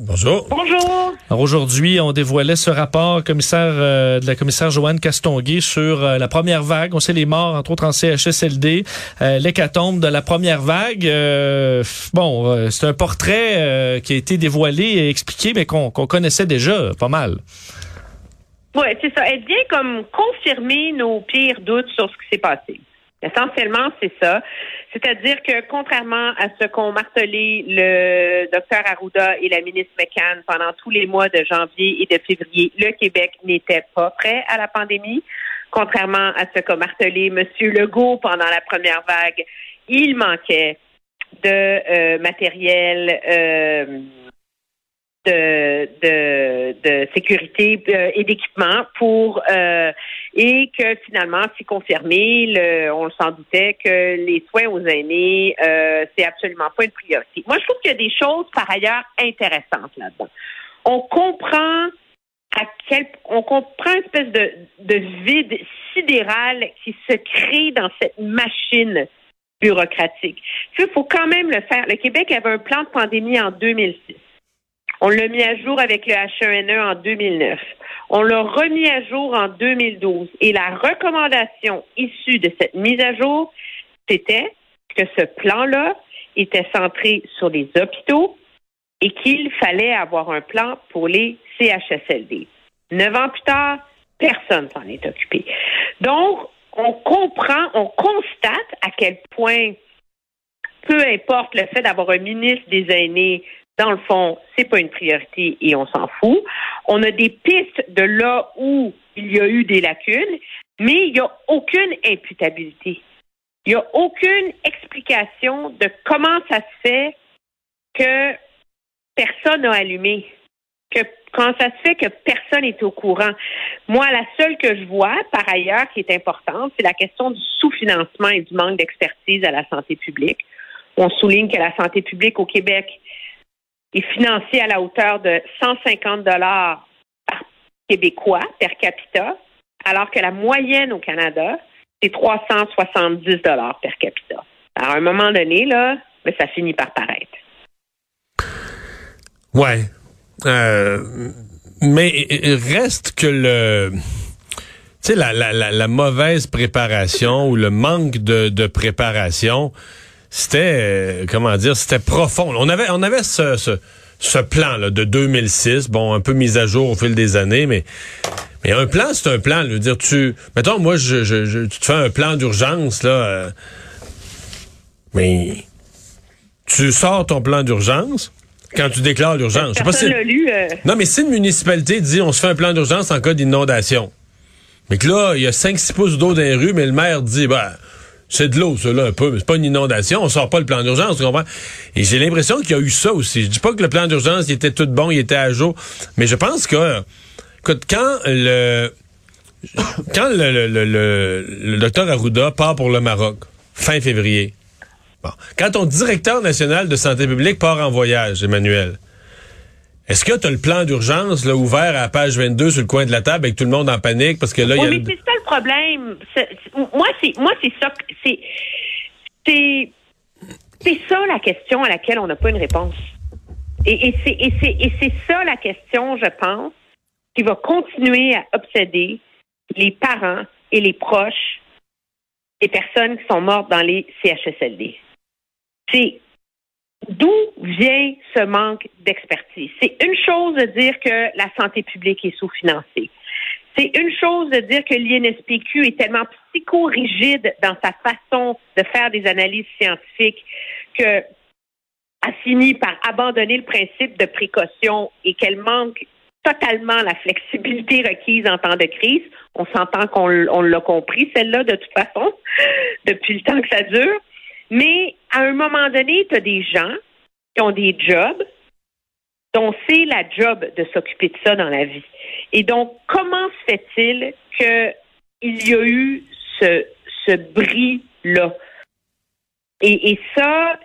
Bonjour. Bonjour. Alors aujourd'hui, on dévoilait ce rapport commissaire euh, de la commissaire Joanne Castonguay sur euh, la première vague. On sait les morts, entre autres en CHSLD, euh, l'hécatombe de la première vague. Euh, bon, euh, c'est un portrait euh, qui a été dévoilé et expliqué, mais qu'on qu'on connaissait déjà pas mal. Oui, c'est ça. Elle vient comme confirmer nos pires doutes sur ce qui s'est passé. Essentiellement, c'est ça. C'est-à-dire que contrairement à ce qu'ont martelé le docteur Arruda et la ministre McCann pendant tous les mois de janvier et de février, le Québec n'était pas prêt à la pandémie. Contrairement à ce qu'a martelé M. Legault pendant la première vague, il manquait de euh, matériel euh, de, de, de sécurité euh, et d'équipement pour euh, et que finalement, c'est confirmé, le, on s'en doutait que les soins aux aînés, euh, c'est absolument pas une priorité. Moi, je trouve qu'il y a des choses par ailleurs intéressantes là-dedans. On comprend à quel on comprend une espèce de, de vide sidéral qui se crée dans cette machine bureaucratique. Il faut quand même le faire. Le Québec avait un plan de pandémie en 2006. On l'a mis à jour avec le H1N1 en 2009. On l'a remis à jour en 2012. Et la recommandation issue de cette mise à jour, c'était que ce plan-là était centré sur les hôpitaux et qu'il fallait avoir un plan pour les CHSLD. Neuf ans plus tard, personne s'en est occupé. Donc, on comprend, on constate à quel point, peu importe le fait d'avoir un ministre des aînés, dans le fond, c'est pas une priorité et on s'en fout. On a des pistes de là où il y a eu des lacunes, mais il n'y a aucune imputabilité. Il n'y a aucune explication de comment ça se fait que personne n'a allumé, que quand ça se fait que personne n'est au courant. Moi, la seule que je vois, par ailleurs, qui est importante, c'est la question du sous-financement et du manque d'expertise à la santé publique. On souligne que la santé publique au Québec est financée à la hauteur de 150 dollars Québécois per capita, alors que la moyenne au Canada, c'est 370 dollars per capita. À un moment donné, là, ben, ça finit par paraître. Ouais. Euh, mais reste que le... Tu sais, la, la, la, la mauvaise préparation ou le manque de, de préparation, c'était, euh, comment dire, c'était profond. On avait, on avait ce, ce, ce plan là, de 2006, bon, un peu mis à jour au fil des années, mais mais un plan, c'est un plan. Je veux dire, tu, mettons, moi, je, je, je- tu te fais un plan d'urgence là, euh, mais tu sors ton plan d'urgence quand tu déclares l'urgence. Je sais pas si- lu. euh, non, mais si une municipalité dit on se fait un plan d'urgence en cas d'inondation, mais que là, il y a 5-6 pouces d'eau dans les rues, mais le maire dit, ben, c'est de l'eau, là, un peu, c'est pas une inondation, on sort pas le plan d'urgence, tu comprends? Et j'ai l'impression qu'il y a eu ça aussi. Je dis pas que le plan d'urgence, il était tout bon, il était à jour, mais je pense que, écoute, quand le, quand le, le, le, le- le docteur Arruda part pour le Maroc, fin février, bon, quand ton directeur national de santé publique part en voyage, Emmanuel, est-ce que tu as le plan d'urgence là, ouvert à la page 22 sur le coin de la table avec tout le monde en panique? Parce que là, il y a Oui, une- mais c'est ça le problème. Moi, c'est moi, c'est ça. C'est c'est c'est ça la question à laquelle on n'a pas une réponse. Et, et c'est et c'est ça la question, je pense, qui va continuer à obséder les parents et les proches des personnes qui sont mortes dans les CHSLD. C'est D'où vient ce manque d'expertise? C'est une chose de dire que la santé publique est sous-financée. C'est une chose de dire que l'INSPQ est tellement psychorigide dans sa façon de faire des analyses scientifiques que a fini par abandonner le principe de précaution et qu'elle manque totalement la flexibilité requise en temps de crise. On s'entend qu'on l'a compris, celle-là, de toute façon, depuis le temps que ça dure. Mais à un moment donné, tu as des gens qui ont des jobs dont c'est la job de s'occuper de ça dans la vie. Et donc, comment se fait-il qu'il y a eu ce, ce bris-là? Et, et ça,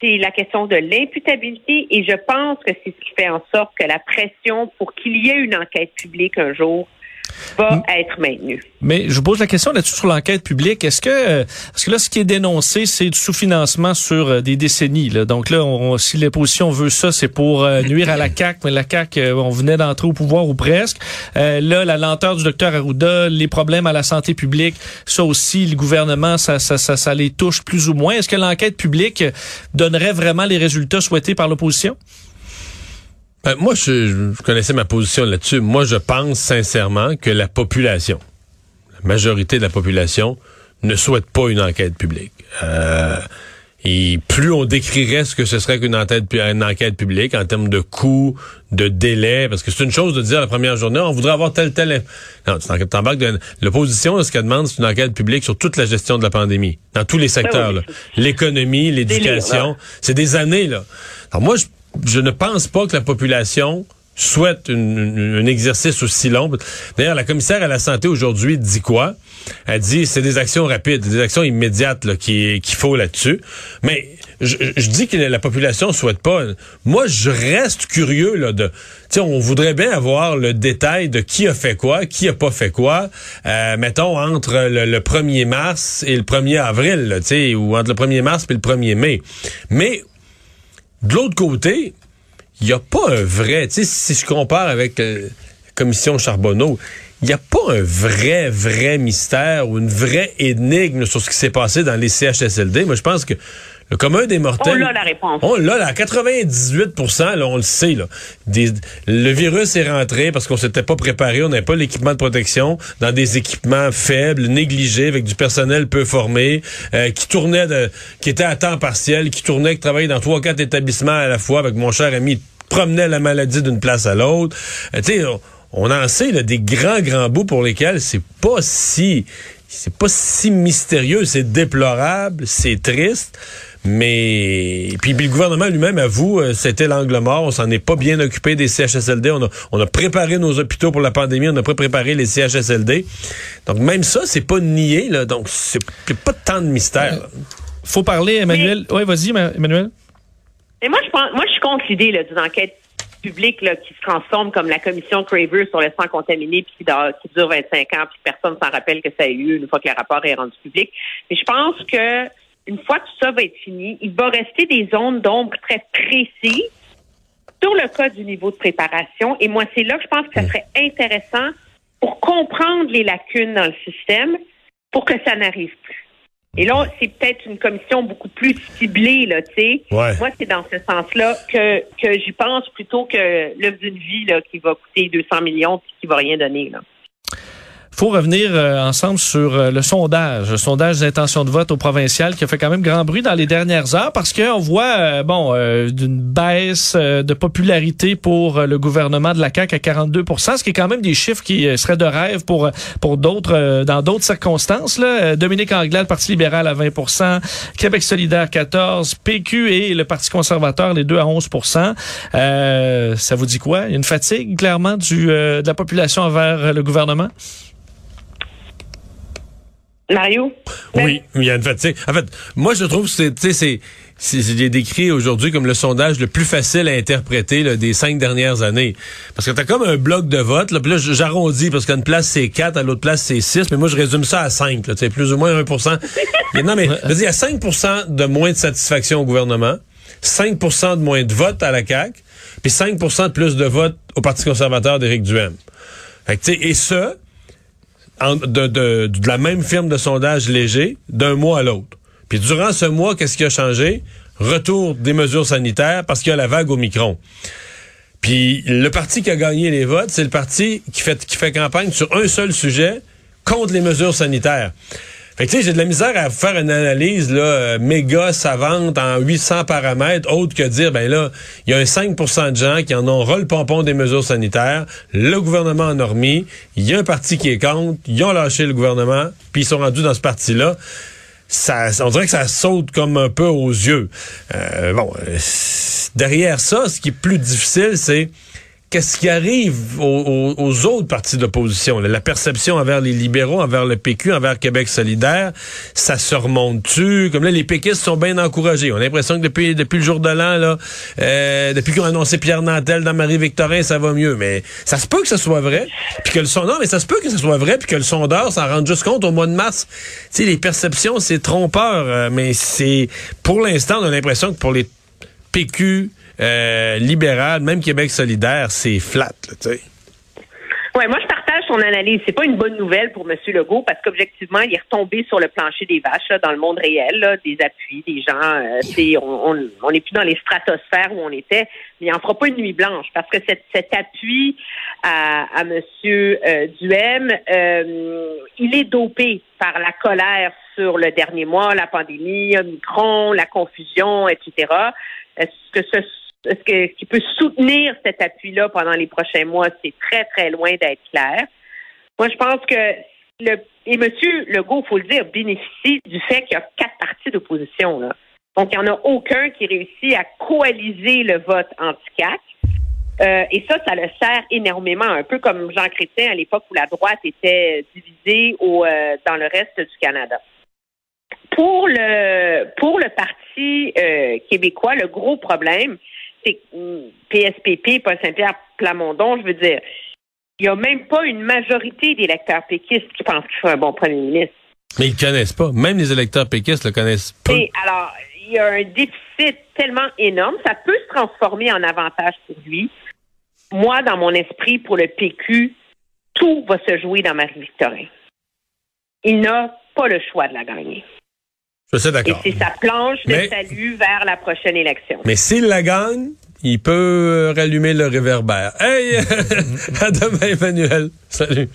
c'est la question de l'imputabilité et je pense que c'est ce qui fait en sorte que la pression pour qu'il y ait une enquête publique un jour va être maintenu. Mais je vous pose la question là-dessus sur l'enquête publique. Est-ce que parce que là, ce qui est dénoncé, c'est du sous-financement sur euh, des décennies. Là. Donc là, on, si l'opposition veut ça, c'est pour euh, nuire à la CAC. Mais la CAC, euh, on venait d'entrer au pouvoir ou presque. là, la lenteur du docteur Arruda, les problèmes à la santé publique, ça aussi, le gouvernement, ça, ça, ça, ça les touche plus ou moins. Est-ce que l'enquête publique donnerait vraiment les résultats souhaités par l'opposition? Ben, moi, je, connaissais ma position là-dessus. Moi, je pense sincèrement que la population, la majorité de la population, ne souhaite pas une enquête publique. Euh, et plus on décrirait ce que ce serait qu'une enquête, une enquête publique en termes de coûts, de délais, parce que c'est une chose de dire la première journée, on voudrait avoir tel, tel... Non, tu t'embarques de... L'opposition, ce qu'elle demande, c'est une enquête publique sur toute la gestion de la pandémie, dans tous les secteurs. L'économie, l'éducation, c'est des années. là. Alors moi, je je ne pense pas que la population souhaite un exercice aussi long. D'ailleurs, la commissaire à la santé aujourd'hui dit quoi? Elle dit c'est des actions rapides, des actions immédiates qu'il faut là-dessus. Mais je, dis que la population souhaite pas. Moi, je reste curieux là de. On voudrait bien avoir le détail de qui a fait quoi, qui a pas fait quoi. Euh, mettons entre le, 1er mars et le 1er avril, tu ou entre le 1er mars et le 1er mai. Mais de l'autre côté, il n'y a pas un vrai, tu sais, si je compare avec euh, la commission Charbonneau, il n'y a pas un vrai, vrai mystère ou une vraie énigme sur ce qui s'est passé dans les CHSLD. Moi, je pense que le commun des mortels. On l'a la réponse. On l'a, à 98% là, on le sait. Là. le virus est rentré parce qu'on s'était pas préparé, on n'avait pas l'équipement de protection dans des équipements faibles, négligés, avec du personnel peu formé, euh, qui tournait, de, qui était à temps partiel, qui tournait, qui travaillait dans trois, quatre établissements à la fois avec mon cher ami, promenait la maladie d'une place à l'autre. Euh, tu sais, on, en sait là, des grands, grands bouts pour lesquels c'est pas si c'est pas si mystérieux, c'est déplorable, c'est triste. Mais puis, le gouvernement lui-même avoue, euh, c'était l'angle mort. On s'en est pas bien occupé des CHSLD. On a, on a préparé nos hôpitaux pour la pandémie. On n'a pas préparé les CHSLD. Donc même ça, c'est pas nié. Là. Donc c'est pas tant de mystère. Euh, faut parler, Emmanuel. Oui, vas-y, Emmanuel. Et moi, je pense, moi, je suis contre l'idée d'une enquête publique là, qui se transforme comme la commission Craver sur le sang contaminé puis qui, qui, dure 25 ans puis personne s'en rappelle que ça a eu lieu une fois que le rapport est rendu public. Mais je pense que une fois que tout ça va être fini, il va rester des zones d'ombre très précises sur le cas du niveau de préparation. Et moi, c'est là que je pense que ça serait intéressant pour comprendre les lacunes dans le système pour que ça n'arrive plus. Et là, c'est peut-être une commission beaucoup plus ciblée, là, tu sais. Moi, c'est dans ce sens-là que, que j'y pense plutôt que l'œuvre d'une vie là, qui va coûter 200 millions et qui va rien donner. Là faut revenir euh, ensemble sur euh, le sondage, le sondage d'intention de vote au provincial qui a fait quand même grand bruit dans les dernières heures parce qu'on voit euh, bon d'une baisse de popularité pour le gouvernement de la CAQ à 42 ce qui est quand même des chiffres qui seraient de rêve pour pour d'autres dans d'autres circonstances là. Dominique Anglade, Parti libéral à 20% Québec solidaire 14 PQ et le Parti conservateur les deux à 11% Ça vous dit quoi? Une fatigue clairement du de la population envers le gouvernement? Mario? Oui, il y a une fatigue. En fait, moi, je trouve que c'est, c'est, c'est décrit aujourd'hui comme le sondage le plus facile à interpréter des cinq dernières années. Parce que t'as comme un bloc de vote, là, puis là, j'arrondis, parce qu'à une place, c'est 4, à l'autre place, c'est 6, mais moi, je résume ça à 5, là, plus ou moins 1 Non, mais il y a 5 de moins de satisfaction au gouvernement, 5 de moins de votes à la CAQ, puis 5 de plus de votes au Parti conservateur d'Éric Duhem. Fait que, et ça, de, de, la même firme de sondage léger d'un mois à l'autre. Puis durant ce mois, qu'est-ce qui a changé? Retour des mesures sanitaires parce qu'il y a la vague au micron. Puis le parti qui a gagné les votes, c'est le parti qui fait, qui fait campagne sur un seul sujet contre les mesures sanitaires. Fait tu sais, j'ai de la misère à faire une analyse là, méga savante en 800 paramètres, autre que dire, ben là, il y a un 5% de gens qui en ont ras le pompon des mesures sanitaires, le gouvernement en a remis, il y a un parti qui est contre, ils ont lâché le gouvernement, puis ils sont rendus dans ce parti-là. Ça, on dirait que ça saute comme un peu aux yeux. Euh, bon, euh, derrière ça, ce qui est plus difficile, c'est qu'est-ce qui arrive aux, autres partis d'opposition? La perception envers les libéraux, envers le PQ, envers Québec solidaire, ça se remonte-tu? Comme là, les péquistes sont bien encouragés. On a l'impression que depuis, depuis le jour de l'an, là, euh, depuis qu'on a annoncé Pierre Nantel dans Marie-Victorin, ça va mieux. Mais ça se peut que ce soit vrai. Puis que le sondeur, mais ça se peut que ce soit vrai, puis que le sondeur s'en rende juste compte au mois de mars. Tu sais, les perceptions, c'est trompeur, euh, mais c'est, pour l'instant, on a l'impression que pour les PQ, euh, libéral, même Québec solidaire, c'est flat, tu sais. Oui, moi je partage son analyse. C'est pas une bonne nouvelle pour M. Legault parce qu'objectivement, il est retombé sur le plancher des vaches dans le monde réel, des appuis, des gens. Euh, on n'est plus dans les stratosphères où on était, mais il en fera pas une nuit blanche parce que cet, appui à, à M. Euh, Duhem, euh, il est dopé par la colère sur le dernier mois, la pandémie, Omicron, la confusion, etc. Est-ce que ce est-ce que, qui peut soutenir cet appui-là pendant les prochains mois, c'est très, très loin d'être clair. Moi, je pense que le, et M. Legault, il faut le dire, bénéficie du fait qu'il y a quatre partis d'opposition. Donc, il n'y en a aucun qui réussit à coaliser le vote anti-CAC. Euh, et ça, ça le sert énormément, un peu comme Jean Chrétien à l'époque où la droite était divisée euh, dans le reste du Canada. Pour le pour le Parti euh, québécois, le gros problème, PSPP, Paul Saint-Pierre Plamondon, je veux dire, il n'y a même pas une majorité d'électeurs péquistes qui pensent qu'il faut un bon premier ministre. Mais ils ne connaissent pas. Même les électeurs péquistes le connaissent pas. alors, il y a un déficit tellement énorme. Ça peut se transformer en avantage pour lui. Moi, dans mon esprit, pour le PQ, tout va se jouer dans Marie-Victorin. Il n'a pas le choix de la gagner. Je suis d'accord. Et c'est sa planche de salut vers la prochaine élection. Mais s'il la gagne, il peut rallumer le réverbère. Hey! à demain, Emmanuel. Salut.